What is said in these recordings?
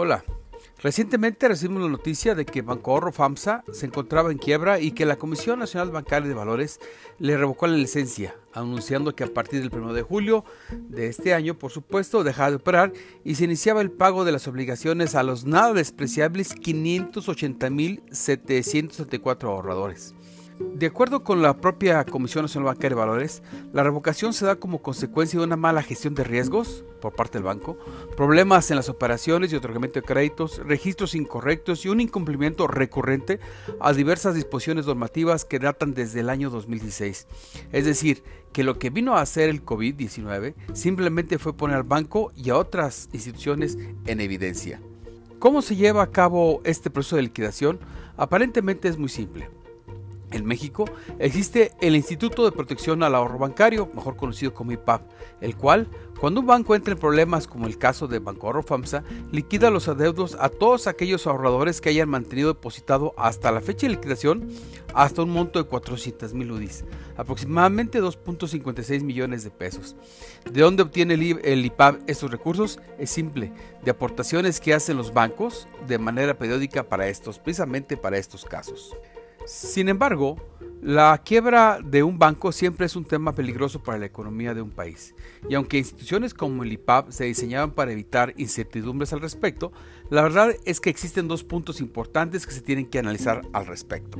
Hola. Recientemente recibimos la noticia de que Banco Ahorro FAMSA se encontraba en quiebra y que la Comisión Nacional Bancaria de Valores le revocó la licencia, anunciando que a partir del 1 de julio de este año, por supuesto, dejaba de operar y se iniciaba el pago de las obligaciones a los nada despreciables 580.774 ahorradores. De acuerdo con la propia Comisión Nacional Bancaria de Valores, la revocación se da como consecuencia de una mala gestión de riesgos por parte del banco, problemas en las operaciones y otorgamiento de créditos, registros incorrectos y un incumplimiento recurrente a diversas disposiciones normativas que datan desde el año 2016. Es decir, que lo que vino a hacer el COVID-19 simplemente fue poner al banco y a otras instituciones en evidencia. ¿Cómo se lleva a cabo este proceso de liquidación? Aparentemente es muy simple. En México existe el Instituto de Protección al Ahorro Bancario, mejor conocido como IPAP, el cual, cuando un banco entra en problemas como el caso de Banco Ahorro FAMSA, liquida los adeudos a todos aquellos ahorradores que hayan mantenido depositado hasta la fecha de liquidación hasta un monto de 400 mil UDIs, aproximadamente 2.56 millones de pesos. ¿De dónde obtiene el IPAP estos recursos? Es simple, de aportaciones que hacen los bancos de manera periódica para estos, precisamente para estos casos. Sin embargo, la quiebra de un banco siempre es un tema peligroso para la economía de un país. Y aunque instituciones como el IPAP se diseñaban para evitar incertidumbres al respecto, la verdad es que existen dos puntos importantes que se tienen que analizar al respecto.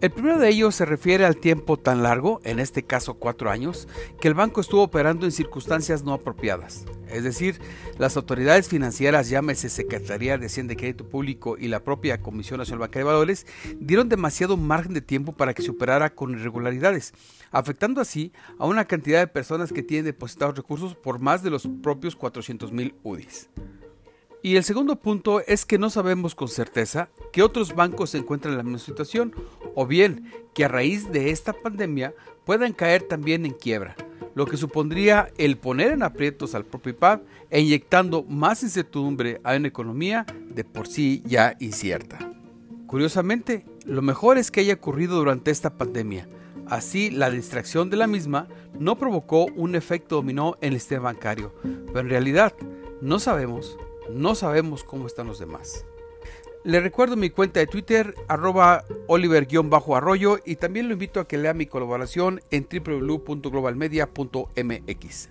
El primero de ellos se refiere al tiempo tan largo, en este caso cuatro años, que el banco estuvo operando en circunstancias no apropiadas. Es decir, las autoridades financieras, llámese Secretaría de Hacienda y Crédito Público y la propia Comisión Nacional Bancaria de Valores, dieron demasiado margen de tiempo para que se operara con irregularidades, afectando así a una cantidad de personas que tienen depositados recursos por más de los propios 400 mil UDIs. Y el segundo punto es que no sabemos con certeza que otros bancos se encuentran en la misma situación o bien que a raíz de esta pandemia puedan caer también en quiebra, lo que supondría el poner en aprietos al propio IPAP e inyectando más incertidumbre a una economía de por sí ya incierta. Curiosamente, lo mejor es que haya ocurrido durante esta pandemia, Así, la distracción de la misma no provocó un efecto dominó en el sistema bancario, pero en realidad no sabemos no sabemos cómo están los demás. Le recuerdo mi cuenta de Twitter, arroba oliver-arroyo y también lo invito a que lea mi colaboración en www.globalmedia.mx.